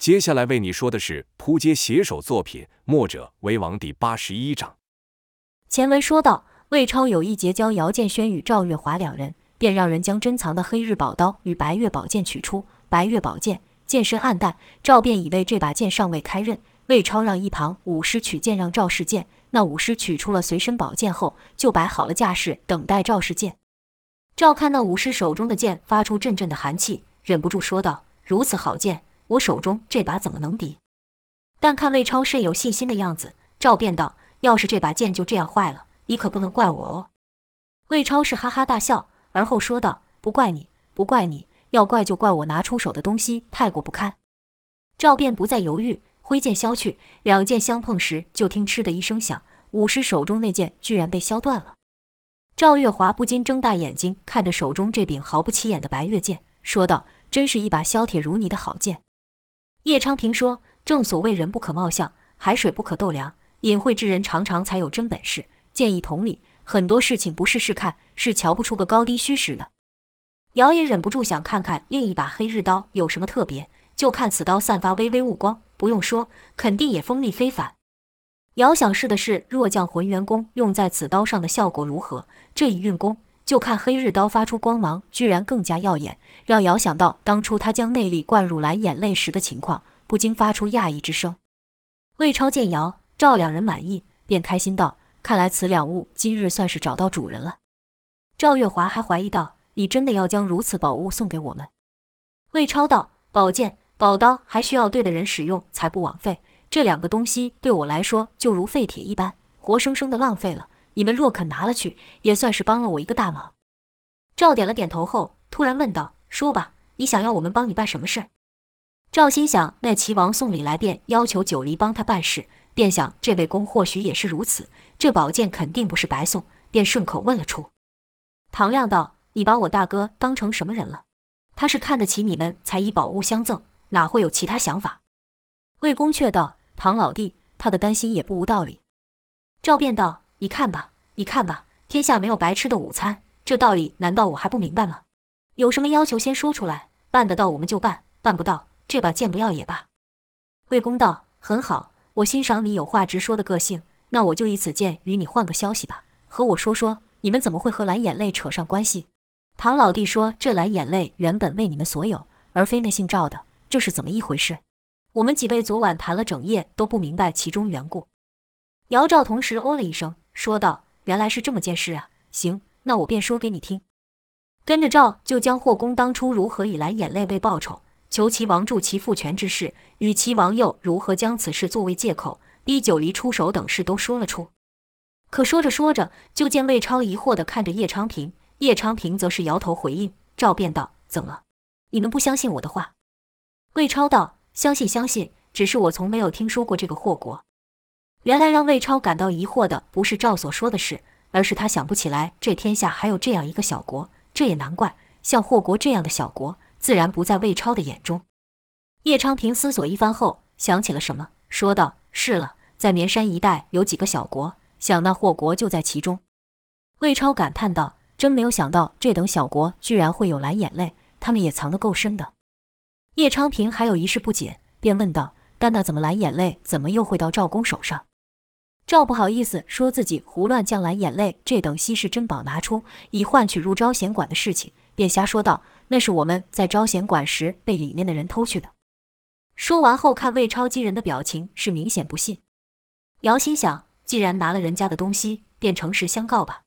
接下来为你说的是扑街写手作品《墨者为王》第八十一章。前文说到，魏超有意结交姚建轩与赵月华两人，便让人将珍藏的黑日宝刀与白月宝剑取出。白月宝剑剑身暗淡，赵便以为这把剑尚未开刃。魏超让一旁武师取剑让赵试剑。那武师取出了随身宝剑后，就摆好了架势，等待赵试剑。赵看那武师手中的剑发出阵阵的寒气，忍不住说道：“如此好剑。”我手中这把怎么能敌？但看魏超甚有信心的样子，赵便道：“要是这把剑就这样坏了，你可不能怪我哦。”魏超是哈哈大笑，而后说道：“不怪你，不怪你，要怪就怪我拿出手的东西太过不堪。”赵便不再犹豫，挥剑削去，两剑相碰时，就听“嗤”的一声响，武师手中那剑居然被削断了。赵月华不禁睁大眼睛看着手中这柄毫不起眼的白月剑，说道：“真是一把削铁如泥的好剑。”叶昌平说：“正所谓人不可貌相，海水不可斗量。隐晦之人常常才有真本事。建议同理，很多事情不试试看，是瞧不出个高低虚实的。”姚也忍不住想看看另一把黑日刀有什么特别，就看此刀散发微微雾光，不用说，肯定也锋利非凡。姚想试的是弱将浑元功用在此刀上的效果如何，这一运功，就看黑日刀发出光芒，居然更加耀眼，让姚想到当初他将内力灌入蓝眼泪时的情况，不禁发出讶异之声。魏超见姚、赵两人满意，便开心道：“看来此两物今日算是找到主人了。”赵月华还怀疑道：“你真的要将如此宝物送给我们？”魏超道：“宝剑、宝刀还需要对的人使用，才不枉费。这两个东西对我来说就如废铁一般，活生生的浪费了。”你们若肯拿了去，也算是帮了我一个大忙。赵点了点头后，突然问道：“说吧，你想要我们帮你办什么事？”赵心想，那齐王送礼来便要求九黎帮他办事，便想这位公或许也是如此，这宝剑肯定不是白送，便顺口问了出。唐亮道：“你把我大哥当成什么人了？他是看得起你们才以宝物相赠，哪会有其他想法？”魏公却道：“唐老弟，他的担心也不无道理。”赵便道。你看吧，你看吧，天下没有白吃的午餐，这道理难道我还不明白吗？有什么要求先说出来，办得到我们就办，办不到这把剑不要也罢。魏公道：“很好，我欣赏你有话直说的个性，那我就以此剑与你换个消息吧，和我说说你们怎么会和蓝眼泪扯上关系？唐老弟说这蓝眼泪原本为你们所有，而非那姓赵的，这是怎么一回事？我们几位昨晚谈了整夜都不明白其中缘故。”姚赵同时哦了一声。说道：“原来是这么件事啊！行，那我便说给你听。”跟着赵就将霍公当初如何以蓝眼泪为报酬，求齐王助其复权之事，与齐王又如何将此事作为借口逼九黎出手等事都说了出。可说着说着，就见魏超疑惑地看着叶昌平，叶昌平则是摇头回应。赵便道：“怎么？你们不相信我的话？”魏超道：“相信，相信，只是我从没有听说过这个祸国。”原来让魏超感到疑惑的不是赵所说的事，而是他想不起来这天下还有这样一个小国。这也难怪，像霍国这样的小国，自然不在魏超的眼中。叶昌平思索一番后，想起了什么，说道：“是了，在绵山一带有几个小国，想那霍国就在其中。”魏超感叹道：“真没有想到，这等小国居然会有蓝眼泪，他们也藏得够深的。”叶昌平还有一事不解，便问道：“但那怎么蓝眼泪怎么又会到赵公手上？”赵不好意思说自己胡乱将蓝眼泪这等稀世珍宝拿出，以换取入招贤馆的事情，便瞎说道：“那是我们在招贤馆时被里面的人偷去的。”说完后，看魏超几人的表情是明显不信。姚心想，既然拿了人家的东西，便诚实相告吧，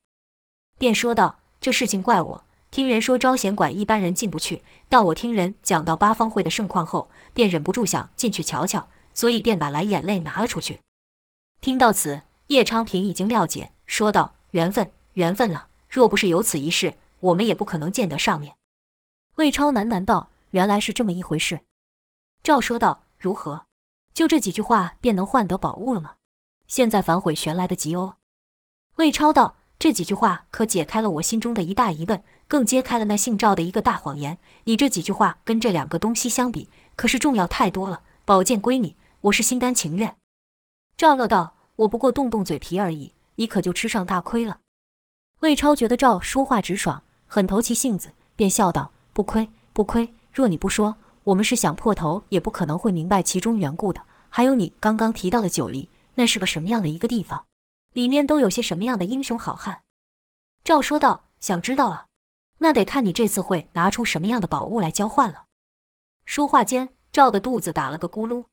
便说道：“这事情怪我，听人说招贤馆一般人进不去，但我听人讲到八方会的盛况后，便忍不住想进去瞧瞧，所以便把蓝眼泪拿了出去。”听到此，叶昌平已经料解，说道：“缘分，缘分了。若不是有此一事，我们也不可能见得上面。”魏超喃喃道：“原来是这么一回事。”赵说道：“如何？就这几句话便能换得宝物了吗？现在反悔悬来得及哦。”魏超道：“这几句话可解开了我心中的一大疑问，更揭开了那姓赵的一个大谎言。你这几句话跟这两个东西相比，可是重要太多了。宝剑归你，我是心甘情愿。”赵乐道：“我不过动动嘴皮而已，你可就吃上大亏了。”魏超觉得赵说话直爽，很投其性子，便笑道：“不亏，不亏。若你不说，我们是想破头也不可能会明白其中缘故的。还有你刚刚提到的九黎，那是个什么样的一个地方？里面都有些什么样的英雄好汉？”赵说道：“想知道啊，那得看你这次会拿出什么样的宝物来交换了。”说话间，赵的肚子打了个咕噜。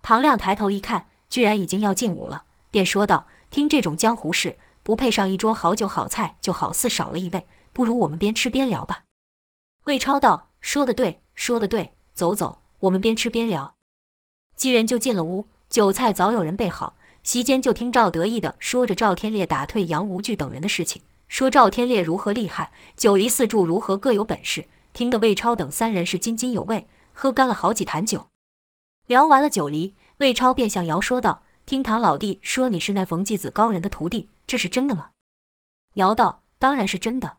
唐亮抬头一看，居然已经要进屋了，便说道：“听这种江湖事，不配上一桌好酒好菜，就好似少了一味。不如我们边吃边聊吧。”魏超道：“说得对，说得对，走走，我们边吃边聊。”几人就进了屋，酒菜早有人备好。席间就听赵得意的说着赵天烈打退杨无惧等人的事情，说赵天烈如何厉害，九黎四柱如何各有本事，听得魏超等三人是津津有味，喝干了好几坛酒。聊完了九黎，魏超便向姚说道：“听唐老弟说你是那冯继子高人的徒弟，这是真的吗？”姚道：“当然是真的。”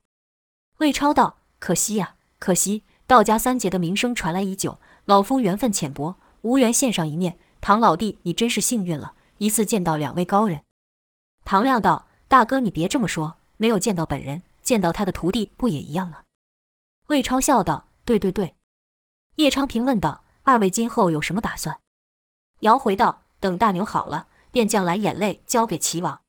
魏超道：“可惜呀，可惜！道家三杰的名声传来已久，老夫缘分浅薄，无缘见上一面。唐老弟，你真是幸运了，一次见到两位高人。”唐亮道：“大哥，你别这么说，没有见到本人，见到他的徒弟不也一样吗？”魏超笑道：“对对对。”叶昌平问道。二位今后有什么打算？姚回道：“等大牛好了，便将蓝眼泪交给齐王。”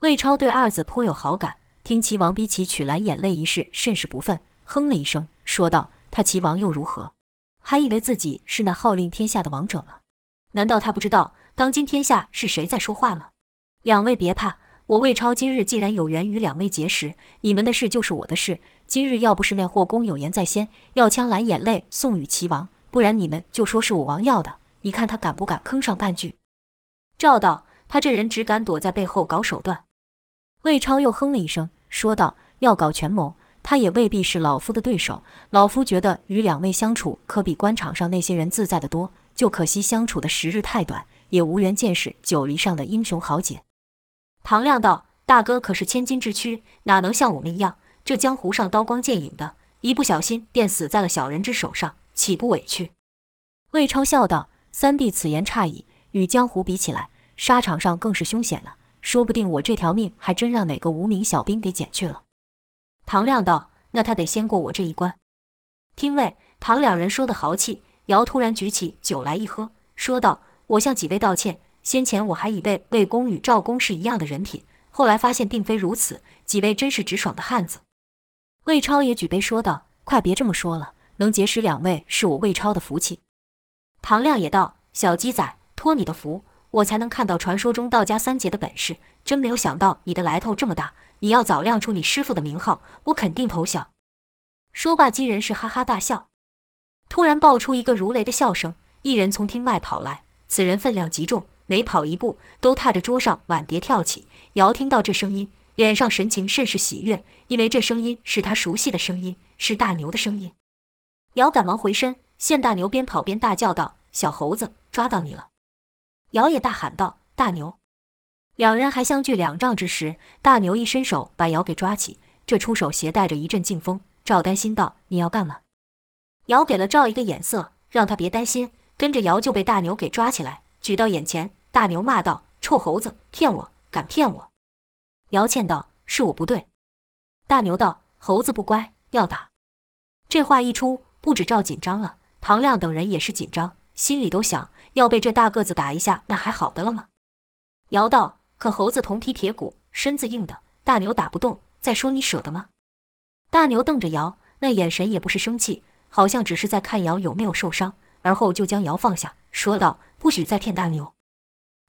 魏超对二子颇有好感，听齐王逼其取蓝眼泪一事，甚是不忿，哼了一声，说道：“他齐王又如何？还以为自己是那号令天下的王者了？难道他不知道当今天下是谁在说话吗？”两位别怕，我魏超今日既然有缘与两位结识，你们的事就是我的事。今日要不是那霍公有言在先，要将蓝眼泪送与齐王。不然你们就说是我王要的，你看他敢不敢吭上半句？赵道，他这人只敢躲在背后搞手段。魏超又哼了一声，说道：“要搞权谋，他也未必是老夫的对手。老夫觉得与两位相处，可比官场上那些人自在得多。就可惜相处的时日太短，也无缘见识九黎上的英雄豪杰。”唐亮道：“大哥可是千金之躯，哪能像我们一样？这江湖上刀光剑影的，一不小心便死在了小人之手上。”岂不委屈？魏超笑道：“三弟此言差矣，与江湖比起来，沙场上更是凶险了。说不定我这条命还真让哪个无名小兵给捡去了。”唐亮道：“那他得先过我这一关。”听魏、唐两人说的豪气，姚突然举起酒来一喝，说道：“我向几位道歉，先前我还以为魏公与赵公是一样的人品，后来发现并非如此。几位真是直爽的汉子。”魏超也举杯说道：“快别这么说了。”能结识两位是我魏超的福气。唐亮也道：“小鸡仔，托你的福，我才能看到传说中道家三杰的本事。真没有想到你的来头这么大。你要早亮出你师傅的名号，我肯定投降。”说罢，几人是哈哈大笑。突然爆出一个如雷的笑声，一人从厅外跑来，此人分量极重，每跑一步都踏着桌上碗碟跳起。姚听到这声音，脸上神情甚是喜悦，因为这声音是他熟悉的声音，是大牛的声音。姚赶忙回身，县大牛边跑边大叫道：“小猴子，抓到你了！”姚也大喊道：“大牛！”两人还相距两丈之时，大牛一伸手把姚给抓起，这出手携带着一阵劲风。赵担心道：“你要干嘛？”姚给了赵一个眼色，让他别担心，跟着姚就被大牛给抓起来，举到眼前。大牛骂道：“臭猴子，骗我，敢骗我！”姚倩道：“是我不对。”大牛道：“猴子不乖，要打。”这话一出。不止赵紧张了，唐亮等人也是紧张，心里都想：要被这大个子打一下，那还好的了吗？姚道：“可猴子铜皮铁骨，身子硬的，大牛打不动。再说你舍得吗？”大牛瞪着姚，那眼神也不是生气，好像只是在看姚有没有受伤，而后就将姚放下，说道：“不许再骗大牛。”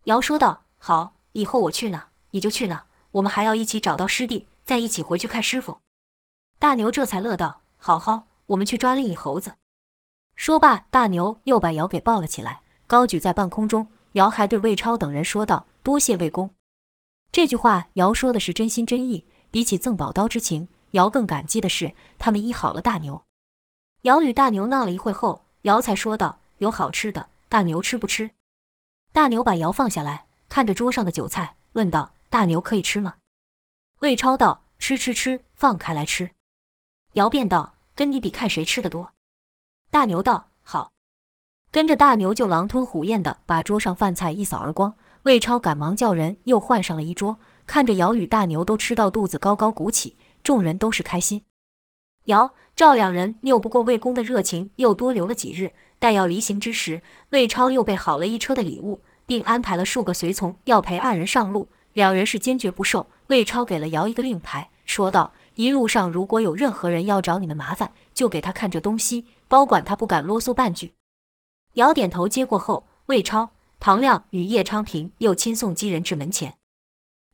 姚说道：“好，以后我去哪你就去哪，我们还要一起找到师弟，再一起回去看师傅。”大牛这才乐道：“好好。”我们去抓另一猴子。说罢，大牛又把姚给抱了起来，高举在半空中。姚还对魏超等人说道：“多谢魏公。”这句话，姚说的是真心真意。比起赠宝刀之情，姚更感激的是他们医好了大牛。姚与大牛闹了一会后，姚才说道：“有好吃的，大牛吃不吃？”大牛把姚放下来，看着桌上的酒菜，问道：“大牛可以吃吗？”魏超道：“吃吃吃，放开来吃。”姚便道。跟你比，看谁吃的多。大牛道：“好。”跟着大牛就狼吞虎咽地把桌上饭菜一扫而光。魏超赶忙叫人又换上了一桌，看着姚与大牛都吃到肚子高高鼓起，众人都是开心。姚、赵两人拗不过魏公的热情，又多留了几日。待要离行之时，魏超又备好了一车的礼物，并安排了数个随从要陪二人上路。两人是坚决不受。魏超给了姚一个令牌，说道：“一路上如果有任何人要找你们麻烦，就给他看着东西，包管他不敢啰嗦半句。”姚点头接过后，魏超、唐亮与叶昌平又亲送几人至门前。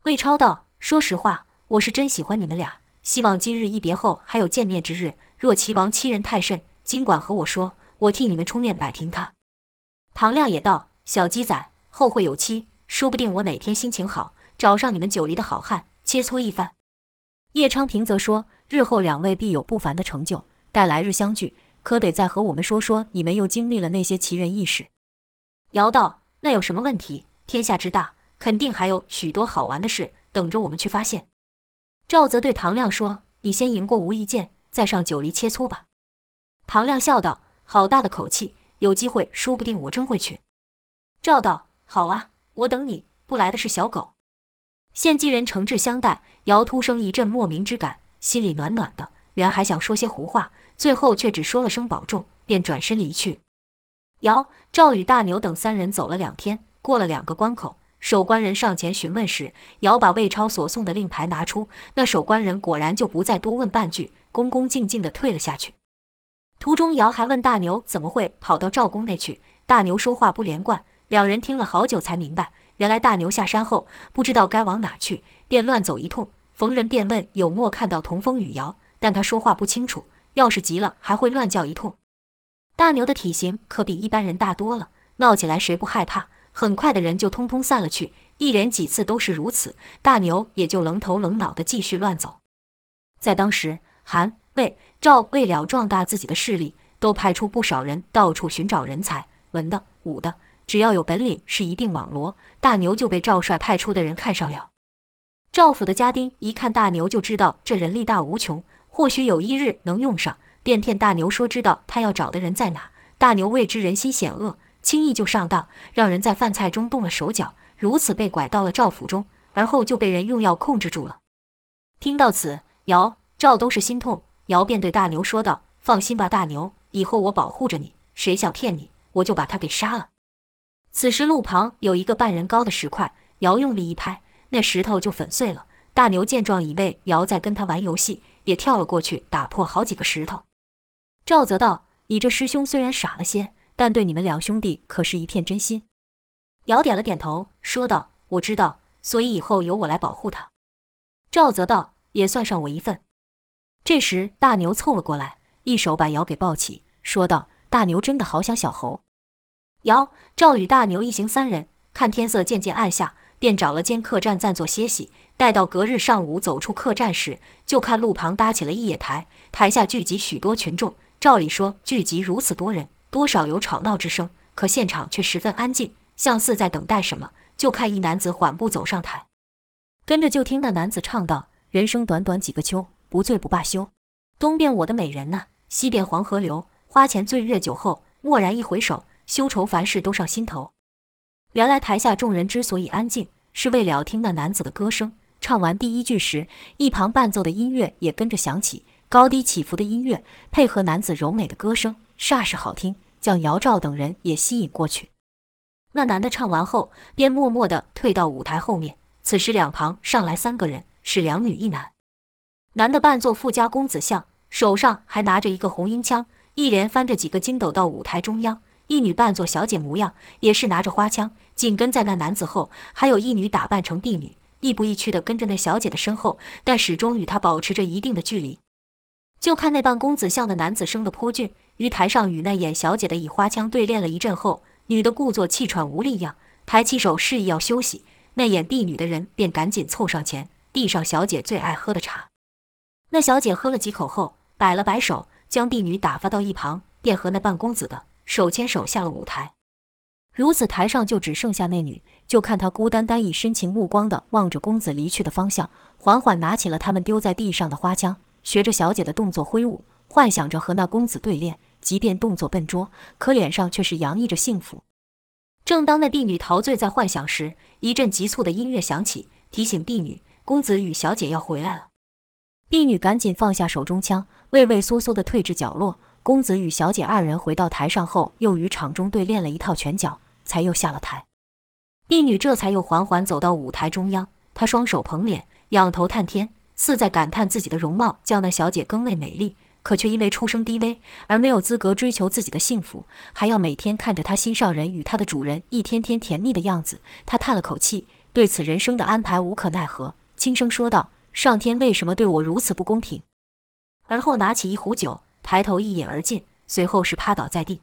魏超道：“说实话，我是真喜欢你们俩。”希望今日一别后还有见面之日。若齐王欺人太甚，尽管和我说，我替你们出面摆平他。唐亮也道：“小鸡仔，后会有期，说不定我哪天心情好，找上你们九黎的好汉，切磋一番。”叶昌平则说：“日后两位必有不凡的成就，待来日相聚，可得再和我们说说你们又经历了那些奇人异事。”姚道：“那有什么问题？天下之大，肯定还有许多好玩的事等着我们去发现。”赵泽对唐亮说：“你先赢过吴一剑，再上九黎切磋吧。”唐亮笑道：“好大的口气！有机会，说不定我真会去。”赵道：“好啊，我等你。不来的是小狗。”见几人诚挚相待，姚突生一阵莫名之感，心里暖暖的。原还想说些胡话，最后却只说了声保重，便转身离去。姚、赵与大牛等三人走了两天，过了两个关口。守关人上前询问时，姚把魏超所送的令牌拿出，那守关人果然就不再多问半句，恭恭敬敬地退了下去。途中，姚还问大牛怎么会跑到赵公那去，大牛说话不连贯，两人听了好久才明白，原来大牛下山后不知道该往哪去，便乱走一通，逢人便问有没看到童风与姚，但他说话不清楚，要是急了还会乱叫一通。大牛的体型可比一般人大多了，闹起来谁不害怕？很快的人就通通散了去，一连几次都是如此，大牛也就愣头愣脑的继续乱走。在当时，韩、魏、赵为了壮大自己的势力，都派出不少人到处寻找人才，文的、武的，只要有本领是一定网罗。大牛就被赵帅派出的人看上了。赵府的家丁一看大牛就知道这人力大无穷，或许有一日能用上，便骗大牛说知道他要找的人在哪。大牛未知人心险恶。轻易就上当，让人在饭菜中动了手脚，如此被拐到了赵府中，而后就被人用药控制住了。听到此，姚、赵都是心痛，姚便对大牛说道：“放心吧，大牛，以后我保护着你，谁想骗你，我就把他给杀了。”此时路旁有一个半人高的石块，姚用力一拍，那石头就粉碎了。大牛见状，以为姚在跟他玩游戏，也跳了过去，打破好几个石头。赵泽道：“你这师兄虽然傻了些。”但对你们两兄弟可是一片真心。姚点了点头，说道：“我知道，所以以后由我来保护他。”赵泽道：“也算上我一份。”这时大牛凑了过来，一手把姚给抱起，说道：“大牛真的好想小猴。”姚、赵与大牛一行三人看天色渐渐暗下，便找了间客栈暂作歇息。待到隔日上午走出客栈时，就看路旁搭起了一野台，台下聚集许多群众。照理说，聚集如此多人。多少有吵闹之声，可现场却十分安静，像似在等待什么。就看一男子缓步走上台，跟着就听那男子唱道：“人生短短几个秋，不醉不罢休。东边我的美人呐，西边黄河流。花前醉月酒后，蓦然一回首，休愁凡事都上心头。”原来台下众人之所以安静，是为了听那男子的歌声。唱完第一句时，一旁伴奏的音乐也跟着响起，高低起伏的音乐配合男子柔美的歌声，煞是好听。将姚赵等人也吸引过去。那男的唱完后，便默默地退到舞台后面。此时两旁上来三个人，是两女一男。男的扮作富家公子相，手上还拿着一个红缨枪，一连翻着几个筋斗到舞台中央。一女扮作小姐模样，也是拿着花枪，紧跟在那男子后。还有一女打扮成婢女，亦步亦趋地跟着那小姐的身后，但始终与她保持着一定的距离。就看那扮公子相的男子生得颇俊。于台上与那演小姐的以花枪对练了一阵后，女的故作气喘无力样，抬起手示意要休息。那演婢女的人便赶紧凑上前，递上小姐最爱喝的茶。那小姐喝了几口后，摆了摆手，将婢女打发到一旁，便和那扮公子的手牵手下了舞台。如此，台上就只剩下那女，就看他孤单单以深情目光的望着公子离去的方向，缓缓拿起了他们丢在地上的花枪，学着小姐的动作挥舞。幻想着和那公子对练，即便动作笨拙，可脸上却是洋溢着幸福。正当那婢女陶醉在幻想时，一阵急促的音乐响起，提醒婢女公子与小姐要回来了。婢女赶紧放下手中枪，畏畏缩缩地退至角落。公子与小姐二人回到台上后，又与场中对练了一套拳脚，才又下了台。婢女这才又缓缓走到舞台中央，她双手捧脸，仰头探天，似在感叹自己的容貌叫那小姐更为美丽，可却因为出身低微而没有资格追求自己的幸福，还要每天看着她心上人与她的主人一天天甜蜜的样子。她叹了口气，对此人生的安排无可奈何，轻声说道：“上天为什么对我如此不公平？”而后拿起一壶酒。抬头一饮而尽，随后是趴倒在地。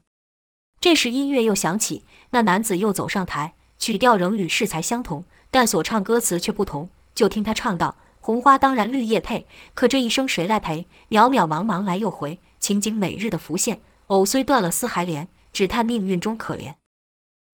这时音乐又响起，那男子又走上台，曲调仍与适才相同，但所唱歌词却不同。就听他唱道：“红花当然绿叶配，可这一生谁来陪？渺渺茫茫来又回，情景每日的浮现。藕虽断了丝还连，只叹命运中可怜。”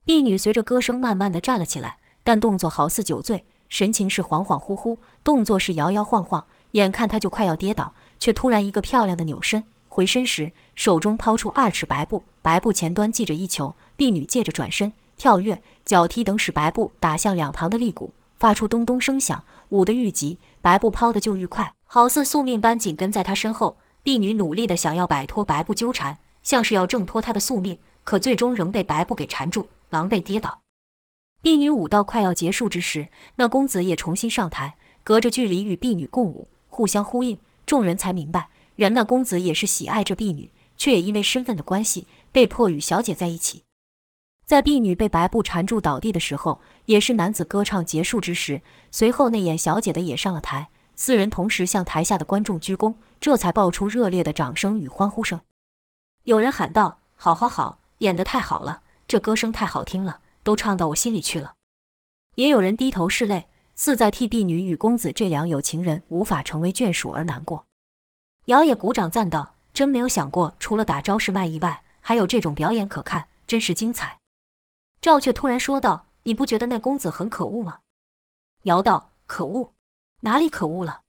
婢女随着歌声慢慢的站了起来，但动作好似酒醉，神情是恍恍惚惚，动作是摇摇晃晃，眼看她就快要跌倒，却突然一个漂亮的扭身。回身时，手中抛出二尺白布，白布前端系着一球。婢女借着转身、跳跃、脚踢等，使白布打向两旁的立鼓，发出咚咚声响。舞得愈急，白布抛得就愈快，好似宿命般紧跟在他身后。婢女努力地想要摆脱白布纠缠，像是要挣脱她的宿命，可最终仍被白布给缠住，狼狈跌倒。婢女舞到快要结束之时，那公子也重新上台，隔着距离与婢女共舞，互相呼应。众人才明白。原那公子也是喜爱这婢女，却也因为身份的关系，被迫与小姐在一起。在婢女被白布缠住倒地的时候，也是男子歌唱结束之时。随后那演小姐的也上了台，四人同时向台下的观众鞠躬，这才爆出热烈的掌声与欢呼声。有人喊道：“好好好，演得太好了，这歌声太好听了，都唱到我心里去了。”也有人低头拭泪，似在替婢女与公子这两有情人无法成为眷属而难过。姚也鼓掌赞道：“真没有想过，除了打招式卖艺外，还有这种表演可看，真是精彩。”赵却突然说道：“你不觉得那公子很可恶吗？”姚道：“可恶？哪里可恶了？”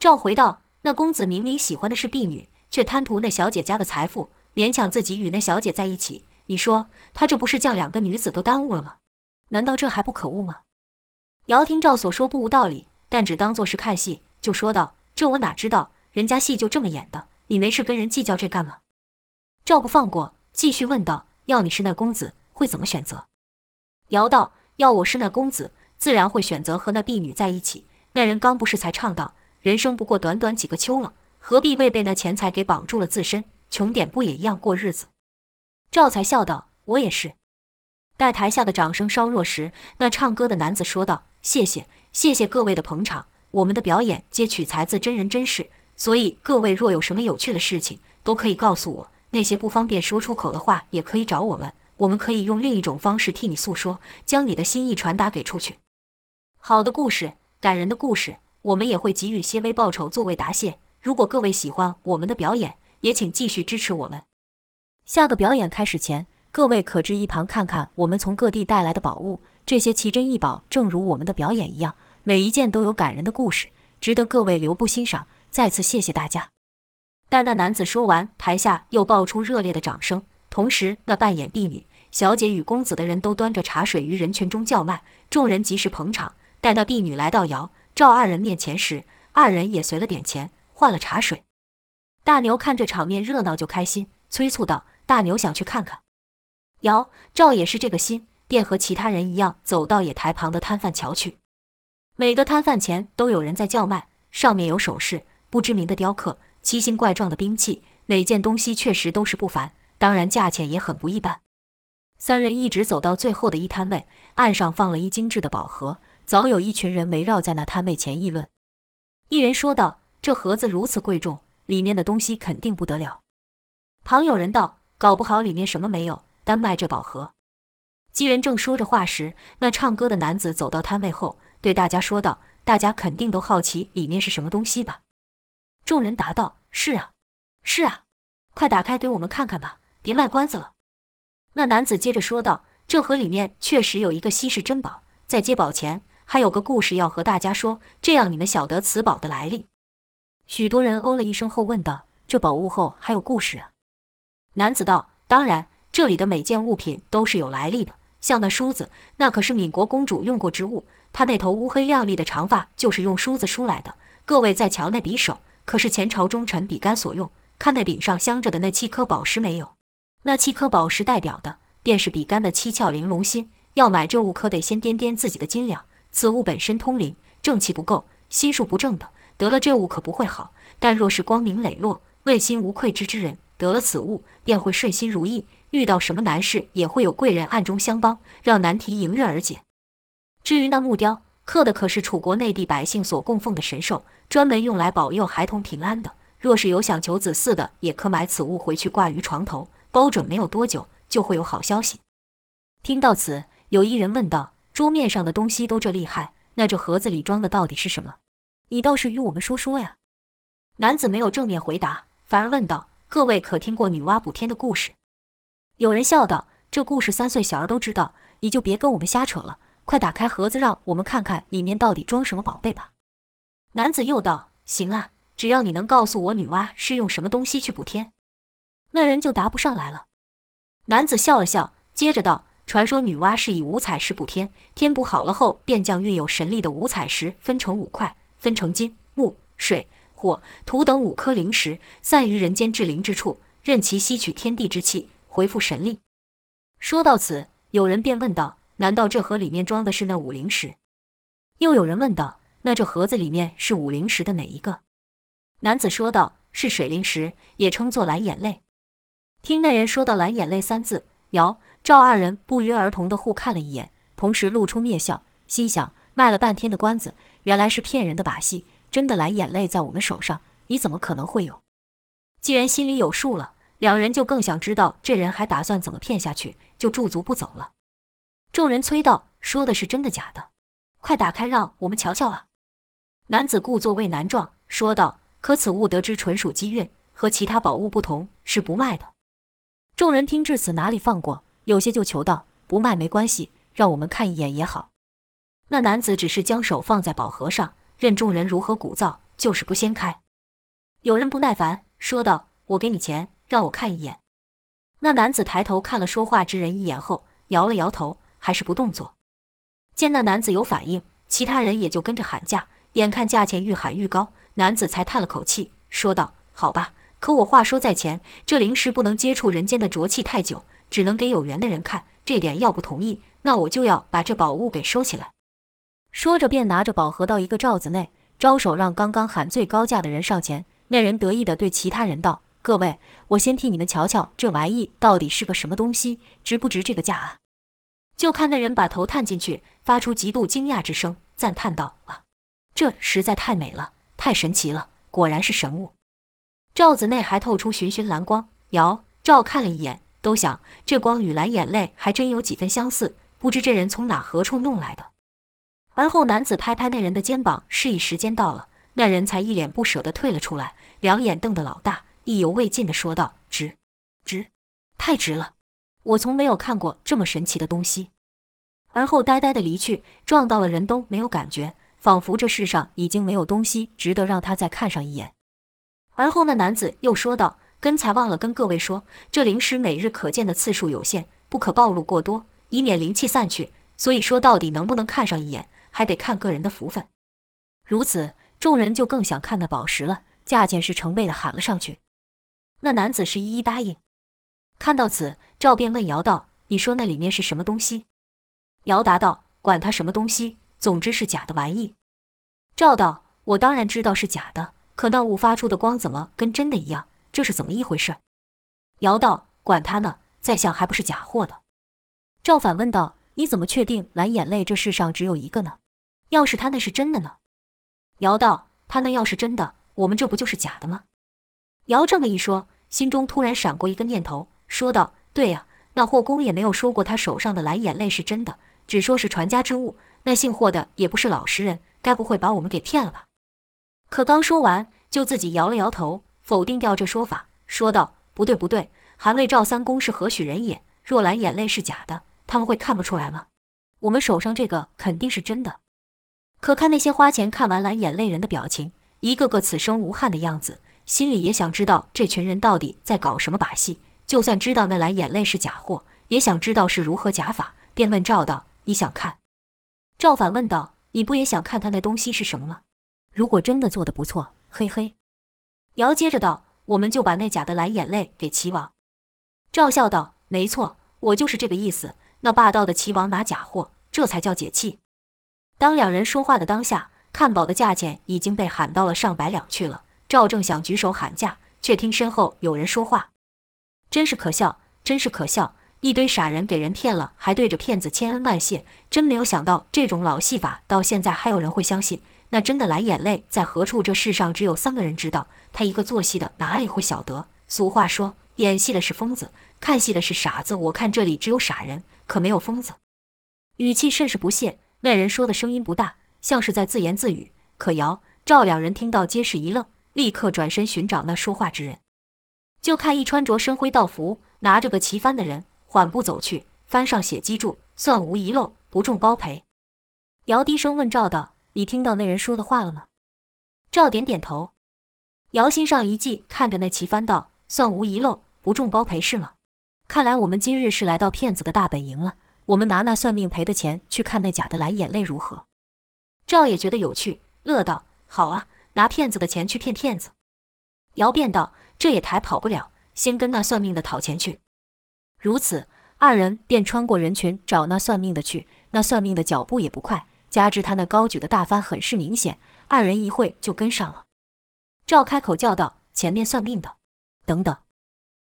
赵回道：“那公子明明喜欢的是婢女，却贪图那小姐家的财富，勉强自己与那小姐在一起。你说他这不是将两个女子都耽误了吗？难道这还不可恶吗？”姚听赵所说不无道理，但只当作是看戏，就说道：“这我哪知道。”人家戏就这么演的，你没事跟人计较这干嘛？赵不放过，继续问道：“要你是那公子，会怎么选择？”姚道：“要我是那公子，自然会选择和那婢女在一起。那人刚不是才唱道：人生不过短短几个秋了，何必为被那钱财给绑住了自身？穷点不也一样过日子？”赵才笑道：“我也是。”待台下的掌声稍弱时，那唱歌的男子说道：“谢谢，谢谢各位的捧场。我们的表演皆取材自真人真事。”所以各位若有什么有趣的事情，都可以告诉我。那些不方便说出口的话，也可以找我们，我们可以用另一种方式替你诉说，将你的心意传达给出去。好的故事，感人的故事，我们也会给予些微报酬作为答谢。如果各位喜欢我们的表演，也请继续支持我们。下个表演开始前，各位可至一旁看看我们从各地带来的宝物，这些奇珍异宝，正如我们的表演一样，每一件都有感人的故事，值得各位留步欣赏。再次谢谢大家。待那男子说完，台下又爆出热烈的掌声。同时，那扮演婢女、小姐与公子的人都端着茶水于人群中叫卖，众人及时捧场。待那婢女来到姚、赵二人面前时，二人也随了点钱，换了茶水。大牛看这场面热闹就开心，催促道：“大牛想去看看。”姚、赵也是这个心，便和其他人一样走到野台旁的摊贩瞧去。每个摊贩前都有人在叫卖，上面有首饰。不知名的雕刻，奇形怪状的兵器，每件东西确实都是不凡，当然价钱也很不一般。三人一直走到最后的一摊位，岸上放了一精致的宝盒，早有一群人围绕在那摊位前议论。一人说道：“这盒子如此贵重，里面的东西肯定不得了。”旁有人道：“搞不好里面什么没有，单卖这宝盒。”几人正说着话时，那唱歌的男子走到摊位后，对大家说道：“大家肯定都好奇里面是什么东西吧？”众人答道：“是啊，是啊，快打开给我们看看吧，别卖关子了。”那男子接着说道：“这盒里面确实有一个稀世珍宝，在接宝前还有个故事要和大家说，这样你们晓得此宝的来历。”许多人哦了一声后问道：“这宝物后还有故事啊？”男子道：“当然，这里的每件物品都是有来历的。像那梳子，那可是闽国公主用过之物，她那头乌黑亮丽的长发就是用梳子梳来的。各位再瞧那匕首。”可是前朝忠臣比干所用，看那柄上镶着的那七颗宝石没有？那七颗宝石代表的便是比干的七窍玲珑心。要买这物，可得先掂掂自己的斤两。此物本身通灵，正气不够，心术不正的，得了这物可不会好。但若是光明磊落、问心无愧之之人，得了此物，便会顺心如意。遇到什么难事，也会有贵人暗中相帮，让难题迎刃而解。至于那木雕，刻的可是楚国内地百姓所供奉的神兽，专门用来保佑孩童平安的。若是有想求子嗣的，也可买此物回去挂于床头，包准没有多久就会有好消息。听到此，有一人问道：“桌面上的东西都这厉害，那这盒子里装的到底是什么？你倒是与我们说说呀。”男子没有正面回答，反而问道：“各位可听过女娲补天的故事？”有人笑道：“这故事三岁小儿都知道，你就别跟我们瞎扯了，快打开盒子，让我们看看里面到底装什么宝贝吧。”男子又道：“行啊，只要你能告诉我女娲是用什么东西去补天。”那人就答不上来了。男子笑了笑，接着道。传说女娲是以五彩石补天，天补好了后，便将运有神力的五彩石分成五块，分成金、木、水、火、土等五颗灵石，散于人间至灵之处，任其吸取天地之气，恢复神力。说到此，有人便问道：“难道这盒里面装的是那五灵石？”又有人问道：“那这盒子里面是五灵石的哪一个？”男子说道：“是水灵石，也称作蓝眼泪。”听那人说到蓝眼泪三字，瑶。赵二人不约而同地互看了一眼，同时露出蔑笑，心想：卖了半天的关子，原来是骗人的把戏。真的蓝眼泪在我们手上，你怎么可能会有？既然心里有数了，两人就更想知道这人还打算怎么骗下去，就驻足不走了。众人催道：“说的是真的假的？快打开，让我们瞧瞧啊！”男子故作畏难状，说道：“可此物得之纯属机运，和其他宝物不同，是不卖的。”众人听至此，哪里放过？有些就求道：“不卖没关系，让我们看一眼也好。”那男子只是将手放在宝盒上，任众人如何鼓噪，就是不掀开。有人不耐烦说道：“我给你钱，让我看一眼。”那男子抬头看了说话之人一眼后，摇了摇头，还是不动作。见那男子有反应，其他人也就跟着喊价。眼看价钱愈喊愈高，男子才叹了口气，说道：“好吧，可我话说在前，这灵石不能接触人间的浊气太久。”只能给有缘的人看，这点要不同意，那我就要把这宝物给收起来。说着，便拿着宝盒到一个罩子内，招手让刚刚喊最高价的人上前。那人得意地对其他人道：“各位，我先替你们瞧瞧这玩意到底是个什么东西，值不值这个价啊？”就看那人把头探进去，发出极度惊讶之声，赞叹道：“啊，这实在太美了，太神奇了，果然是神物。”罩子内还透出寻寻蓝光，瑶照看了一眼。都想这光与蓝眼泪还真有几分相似，不知这人从哪何处弄来的。而后男子拍拍那人的肩膀，示意时间到了，那人才一脸不舍地退了出来，两眼瞪得老大，意犹未尽地说道：“值，值，太值了！我从没有看过这么神奇的东西。”而后呆呆地离去，撞到了人都没有感觉，仿佛这世上已经没有东西值得让他再看上一眼。而后那男子又说道。刚才忘了跟各位说，这灵石每日可见的次数有限，不可暴露过多，以免灵气散去。所以说到底能不能看上一眼，还得看个人的福分。如此，众人就更想看那宝石了，价钱是成倍的喊了上去。那男子是一一答应。看到此，赵便问姚道：“你说那里面是什么东西？”姚答道：“管它什么东西，总之是假的玩意。”赵道：“我当然知道是假的，可那物发出的光怎么跟真的一样？”这是怎么一回事？瑶道：“管他呢，在相还不是假货的。”赵反问道：“你怎么确定蓝眼泪这世上只有一个呢？要是他那是真的呢？”瑶道：“他那要是真的，我们这不就是假的吗？”瑶这么一说，心中突然闪过一个念头，说道：“对呀，那霍公也没有说过他手上的蓝眼泪是真的，只说是传家之物。那姓霍的也不是老实人，该不会把我们给骗了吧？”可刚说完，就自己摇了摇头。否定掉这说法，说道：“不对，不对，韩魏赵三公是何许人也？若蓝眼泪是假的，他们会看不出来吗？我们手上这个肯定是真的。可看那些花钱看完蓝眼泪人的表情，一个个此生无憾的样子，心里也想知道这群人到底在搞什么把戏。就算知道那蓝眼泪是假货，也想知道是如何假法，便问赵道：‘你想看？’赵反问道：‘你不也想看他那东西是什么吗？如果真的做得不错，嘿嘿。’姚接着道：“我们就把那假的蓝眼泪给齐王。”赵笑道：“没错，我就是这个意思。那霸道的齐王拿假货，这才叫解气。”当两人说话的当下，看宝的价钱已经被喊到了上百两去了。赵正想举手喊价，却听身后有人说话：“真是可笑，真是可笑！一堆傻人给人骗了，还对着骗子千恩万谢。真没有想到这种老戏法到现在还有人会相信。那真的蓝眼泪在何处？这世上只有三个人知道。他一个做戏的哪里会晓得？俗话说，演戏的是疯子，看戏的是傻子。我看这里只有傻人，可没有疯子。”语气甚是不屑。那人说的声音不大，像是在自言自语。可姚、赵两人听到，皆是一愣。立刻转身寻找那说话之人，就看一穿着深灰道服、拿着个旗幡的人缓步走去，幡上写：“记住，算无遗漏，不中包赔。”姚低声问赵道：“你听到那人说的话了吗？”赵点点头。姚心上一悸，看着那旗幡道：“算无遗漏，不中包赔是吗？看来我们今日是来到骗子的大本营了。我们拿那算命赔的钱去看那假的蓝眼泪如何？”赵也觉得有趣，乐道：“好啊。”拿骗子的钱去骗骗子，姚便道：“这也抬跑不了，先跟那算命的讨钱去。”如此，二人便穿过人群找那算命的去。那算命的脚步也不快，加之他那高举的大幡很是明显，二人一会就跟上了。赵开口叫道：“前面算命的，等等！”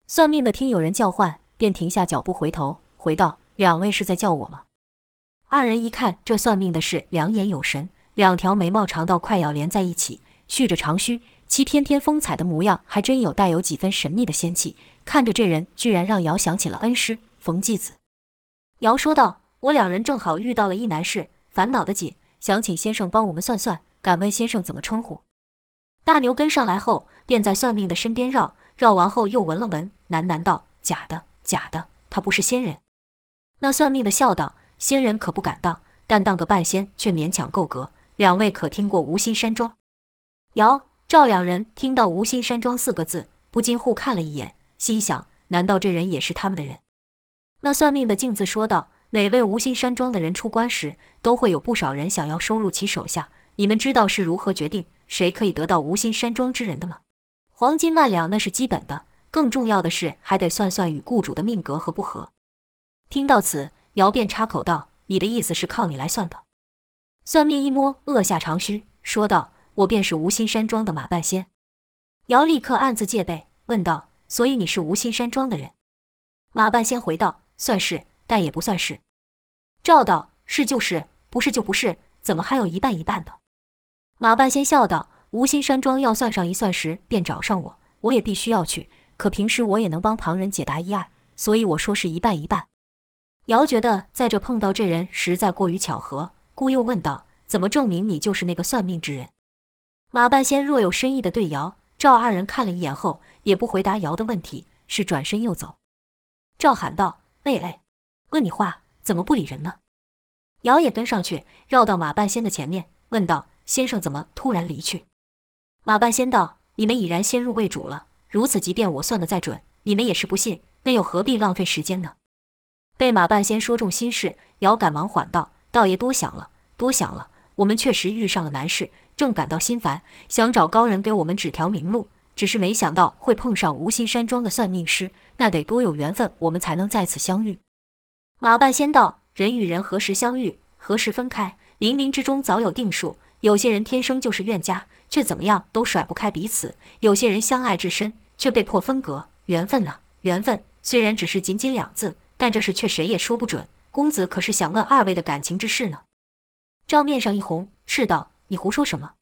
算命的听有人叫唤，便停下脚步，回头回道：“两位是在叫我吗？”二人一看，这算命的是两眼有神，两条眉毛长到快要连在一起。蓄着长须，其翩翩风采的模样，还真有带有几分神秘的仙气。看着这人，居然让姚想起了恩师冯继子。姚说道：“我两人正好遇到了一难事，烦恼的紧，想请先生帮我们算算。敢问先生怎么称呼？”大牛跟上来后，便在算命的身边绕绕完后，又闻了闻，喃喃道：“假的，假的，他不是仙人。”那算命的笑道：“仙人可不敢当，但当个半仙却勉强够格。两位可听过无心山庄？”姚赵两人听到“无心山庄”四个字，不禁互看了一眼，心想：难道这人也是他们的人？那算命的径自说道：“每位无心山庄的人出关时，都会有不少人想要收入其手下。你们知道是如何决定谁可以得到无心山庄之人的吗？黄金万两那是基本的，更重要的是还得算算与雇主的命格合不合。”听到此，姚便插口道：“你的意思是靠你来算的？”算命一摸顎下长须，说道。我便是无心山庄的马半仙。姚立刻暗自戒备，问道：“所以你是无心山庄的人？”马半仙回道：“算是，但也不算是。”赵道：“是就是，不是就不是，怎么还有一半一半的？”马半仙笑道：“无心山庄要算上一算时，便找上我，我也必须要去。可平时我也能帮旁人解答一二，所以我说是一半一半。”姚觉得在这碰到这人实在过于巧合，故又问道：“怎么证明你就是那个算命之人？”马半仙若有深意的对姚、赵二人看了一眼后，也不回答姚的问题，是转身又走。赵喊道：“喂哎，问你话怎么不理人呢？”姚也跟上去，绕到马半仙的前面，问道：“先生怎么突然离去？”马半仙道：“你们已然先入为主了，如此，即便我算得再准，你们也是不信，那又何必浪费时间呢？”被马半仙说中心事，姚赶忙缓道：“道爷多想了，多想了，我们确实遇上了难事。”正感到心烦，想找高人给我们指条明路，只是没想到会碰上无心山庄的算命师，那得多有缘分，我们才能在此相遇。马半仙道：“人与人何时相遇，何时分开，冥冥之中早有定数。有些人天生就是冤家，却怎么样都甩不开彼此；有些人相爱至深，却被迫分隔。缘分啊，缘分！虽然只是仅仅两字，但这事却谁也说不准。公子可是想问二位的感情之事呢？”赵面上一红，斥道。你胡说什么？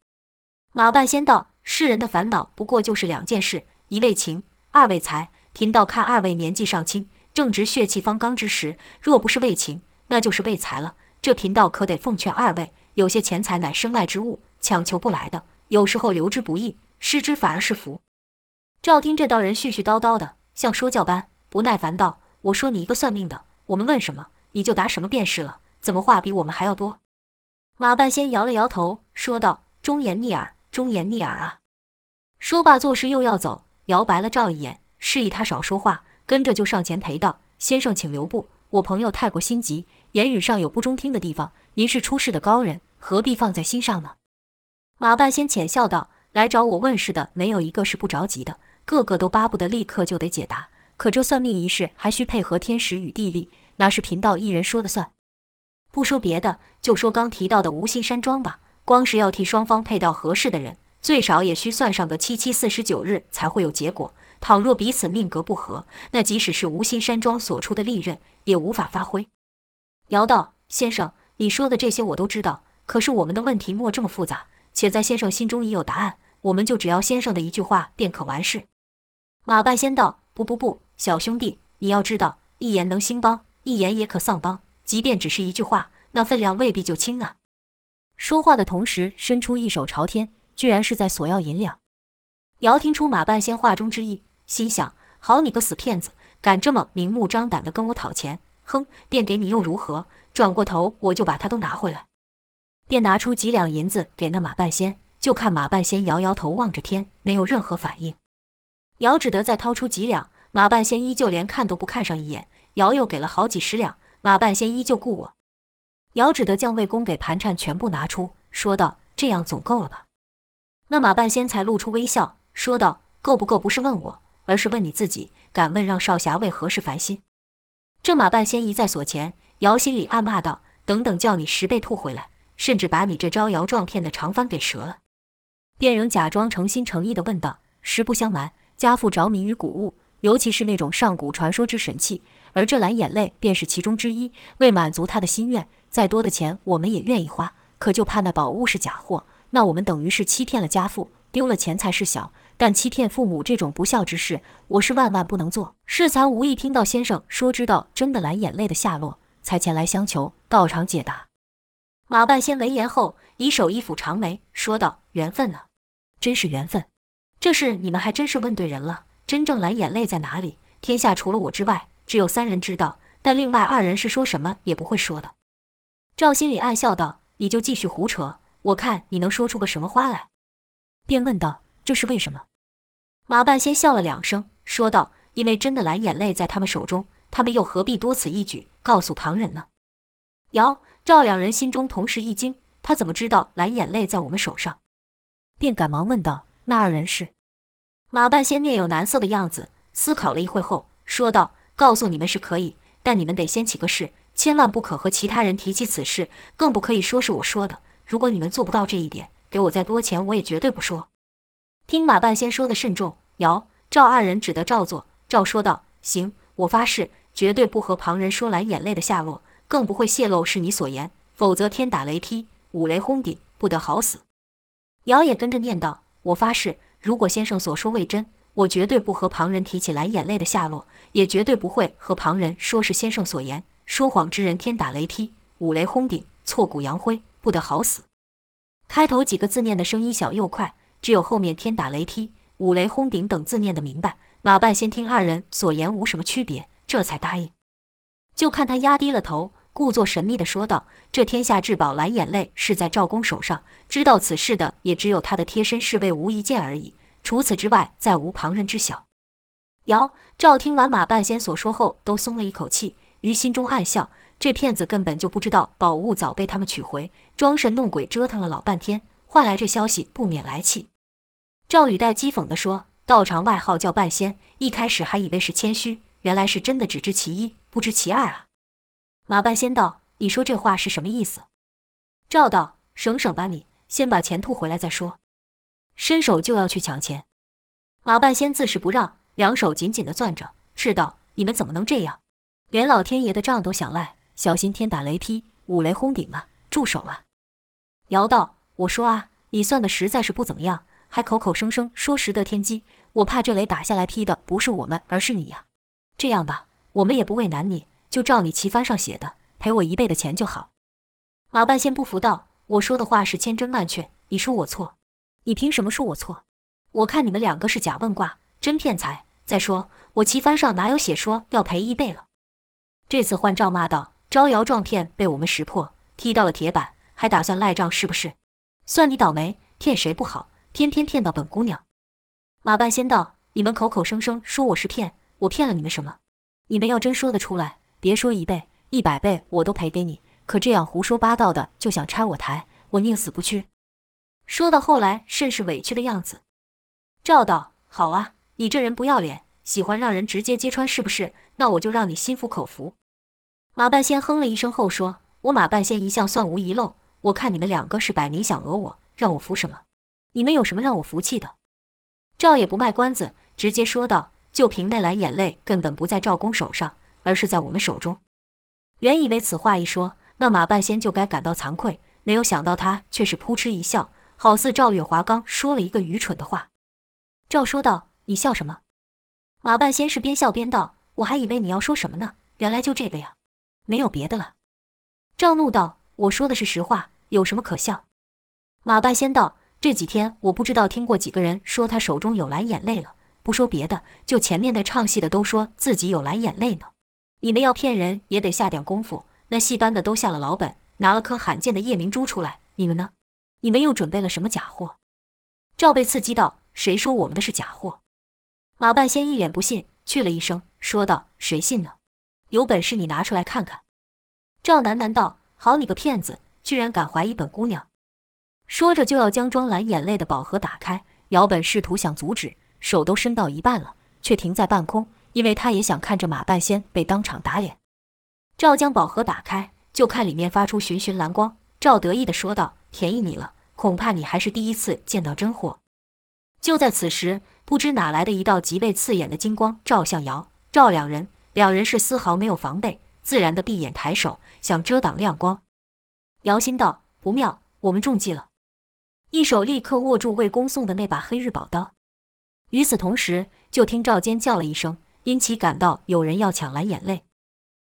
马半仙道：“世人的烦恼不过就是两件事，一为情，二为财。贫道看二位年纪尚轻，正值血气方刚之时，若不是为情，那就是为财了。这贫道可得奉劝二位，有些钱财乃身外之物，强求不来的，有时候留之不易，失之反而是福。”赵听这道人絮絮叨叨的，像说教般，不耐烦道：“我说你一个算命的，我们问什么，你就答什么便是了，怎么话比我们还要多？”马半仙摇了摇头，说道：“忠言逆耳，忠言逆耳啊！”说罢，作势又要走。摇白了赵一眼，示意他少说话，跟着就上前陪道：“先生，请留步。我朋友太过心急，言语上有不中听的地方。您是出世的高人，何必放在心上呢？”马半仙浅笑道：“来找我问事的没有一个是不着急的，个个都巴不得立刻就得解答。可这算命一事还需配合天时与地利，那是贫道一人说的算？不说别的，就说刚提到的无心山庄吧。光是要替双方配到合适的人，最少也需算上个七七四十九日才会有结果。倘若彼此命格不合，那即使是无心山庄所出的利刃，也无法发挥。姚道先生，你说的这些我都知道，可是我们的问题莫这么复杂，且在先生心中已有答案，我们就只要先生的一句话便可完事。马半仙道：不不不，小兄弟，你要知道，一言能兴邦，一言也可丧邦。即便只是一句话，那分量未必就轻啊。说话的同时，伸出一手朝天，居然是在索要银两。姚听出马半仙话中之意。心想：好你个死骗子，敢这么明目张胆地跟我讨钱，哼，便给你又如何？转过头我就把他都拿回来。便拿出几两银子给那马半仙，就看马半仙摇摇头望着天，没有任何反应。姚只得再掏出几两，马半仙依旧连看都不看上一眼。姚又给了好几十两，马半仙依旧顾我。姚只得将魏公给盘缠全部拿出，说道：“这样总够了吧？”那马半仙才露出微笑，说道：“够不够不是问我。”而是问你自己，敢问让少侠为何事烦心？这马半仙一在锁前，姚心里暗骂道：“等等，叫你十倍吐回来，甚至把你这招摇撞骗的长帆给折了。”便仍假装诚心诚意地问道：“实不相瞒，家父着迷于古物，尤其是那种上古传说之神器，而这蓝眼泪便是其中之一。为满足他的心愿，再多的钱我们也愿意花，可就怕那宝物是假货，那我们等于是欺骗了家父，丢了钱财是小。”但欺骗父母这种不孝之事，我是万万不能做。适才无意听到先生说知道真的蓝眼泪的下落，才前来相求，到场解答。马半仙闻言后，以手一抚长眉，说道：“缘分呢？真是缘分。这事你们还真是问对人了。真正蓝眼泪在哪里？天下除了我之外，只有三人知道。但另外二人是说什么也不会说的。”赵心里暗笑道：“你就继续胡扯，我看你能说出个什么花来。”便问道：“这是为什么？”马半仙笑了两声，说道：“因为真的蓝眼泪在他们手中，他们又何必多此一举告诉旁人呢？”姚、赵两人心中同时一惊，他怎么知道蓝眼泪在我们手上？便赶忙问道：“那二人是？”马半仙面有难色的样子，思考了一会后，说道：“告诉你们是可以，但你们得先起个誓，千万不可和其他人提起此事，更不可以说是我说的。如果你们做不到这一点，给我再多钱，我也绝对不说。”听马半仙说的慎重，姚、赵二人只得照做。赵说道：“行，我发誓，绝对不和旁人说蓝眼泪的下落，更不会泄露是你所言，否则天打雷劈，五雷轰顶，不得好死。”姚也跟着念道：“我发誓，如果先生所说为真，我绝对不和旁人提起蓝眼泪的下落，也绝对不会和旁人说是先生所言。说谎之人，天打雷劈，五雷轰顶，挫骨扬灰，不得好死。”开头几个字念的声音小又快。只有后面“天打雷劈，五雷轰顶”等字念得明白，马半仙听二人所言无什么区别，这才答应。就看他压低了头，故作神秘地说道：“这天下至宝蓝眼泪是在赵公手上，知道此事的也只有他的贴身侍卫吴一剑而已，除此之外，再无旁人知晓。”姚、赵听完马半仙所说后，都松了一口气，于心中暗笑：这骗子根本就不知道宝物早被他们取回，装神弄鬼折腾了老半天，换来这消息不免来气。赵宇带讥讽地说：“道长外号叫半仙，一开始还以为是谦虚，原来是真的只知其一，不知其二啊。”马半仙道：“你说这话是什么意思？”赵道：“省省吧你，先把钱吐回来再说。”伸手就要去抢钱，马半仙自是不让，两手紧紧地攥着，斥道：“你们怎么能这样？连老天爷的账都想赖，小心天打雷劈，五雷轰顶啊！住手啊！”姚道：“我说啊，你算的实在是不怎么样。”还口口声声说识得天机，我怕这雷打下来劈的不是我们，而是你呀。这样吧，我们也不为难你，就照你棋幡上写的，赔我一倍的钱就好。马半仙不服道：“我说的话是千真万确，你说我错？你凭什么说我错？我看你们两个是假问卦，真骗财。再说我棋幡上哪有写说要赔一倍了？”这次换赵骂道：“招摇撞骗被我们识破，踢到了铁板，还打算赖账是不是？算你倒霉，骗谁不好？”天天骗到本姑娘，马半仙道：“你们口口声声说我是骗，我骗了你们什么？你们要真说得出来，别说一倍、一百倍，我都赔给你。可这样胡说八道的，就想拆我台，我宁死不屈。”说到后来甚是委屈的样子。赵道：“好啊，你这人不要脸，喜欢让人直接揭穿是不是？那我就让你心服口服。”马半仙哼了一声后说：“我马半仙一向算无遗漏，我看你们两个是摆明想讹我，让我服什么？你们有什么让我服气的？”赵也不卖关子，直接说道：“就凭那蓝眼泪，根本不在赵公手上，而是在我们手中。”原以为此话一说，那马半仙就该感到惭愧，没有想到他却是扑哧一笑，好似赵月华刚说了一个愚蠢的话。赵说道：“你笑什么？”马半仙是边笑边道：“我还以为你要说什么呢，原来就这个呀。”没有别的了，赵怒道：“我说的是实话，有什么可笑？”马半仙道：“这几天我不知道听过几个人说他手中有蓝眼泪了，不说别的，就前面的唱戏的都说自己有蓝眼泪呢。你们要骗人也得下点功夫，那戏班的都下了老本，拿了颗罕见的夜明珠出来，你们呢？你们又准备了什么假货？”赵被刺激道：“谁说我们的是假货？”马半仙一脸不信，去了一声，说道：“谁信呢？”有本事你拿出来看看！赵楠楠道：“好你个骗子，居然敢怀疑本姑娘！”说着就要将装蓝眼泪的宝盒打开。姚本试图想阻止，手都伸到一半了，却停在半空，因为他也想看着马半仙被当场打脸。赵将宝盒打开，就看里面发出寻寻蓝光。赵得意地说道：“便宜你了，恐怕你还是第一次见到真货。”就在此时，不知哪来的一道极为刺眼的金光照向姚赵两人。两人是丝毫没有防备，自然的闭眼抬手，想遮挡亮光。姚心道：“不妙，我们中计了。”一手立刻握住魏公送的那把黑日宝刀。与此同时，就听赵坚叫了一声，因其感到有人要抢蓝眼泪。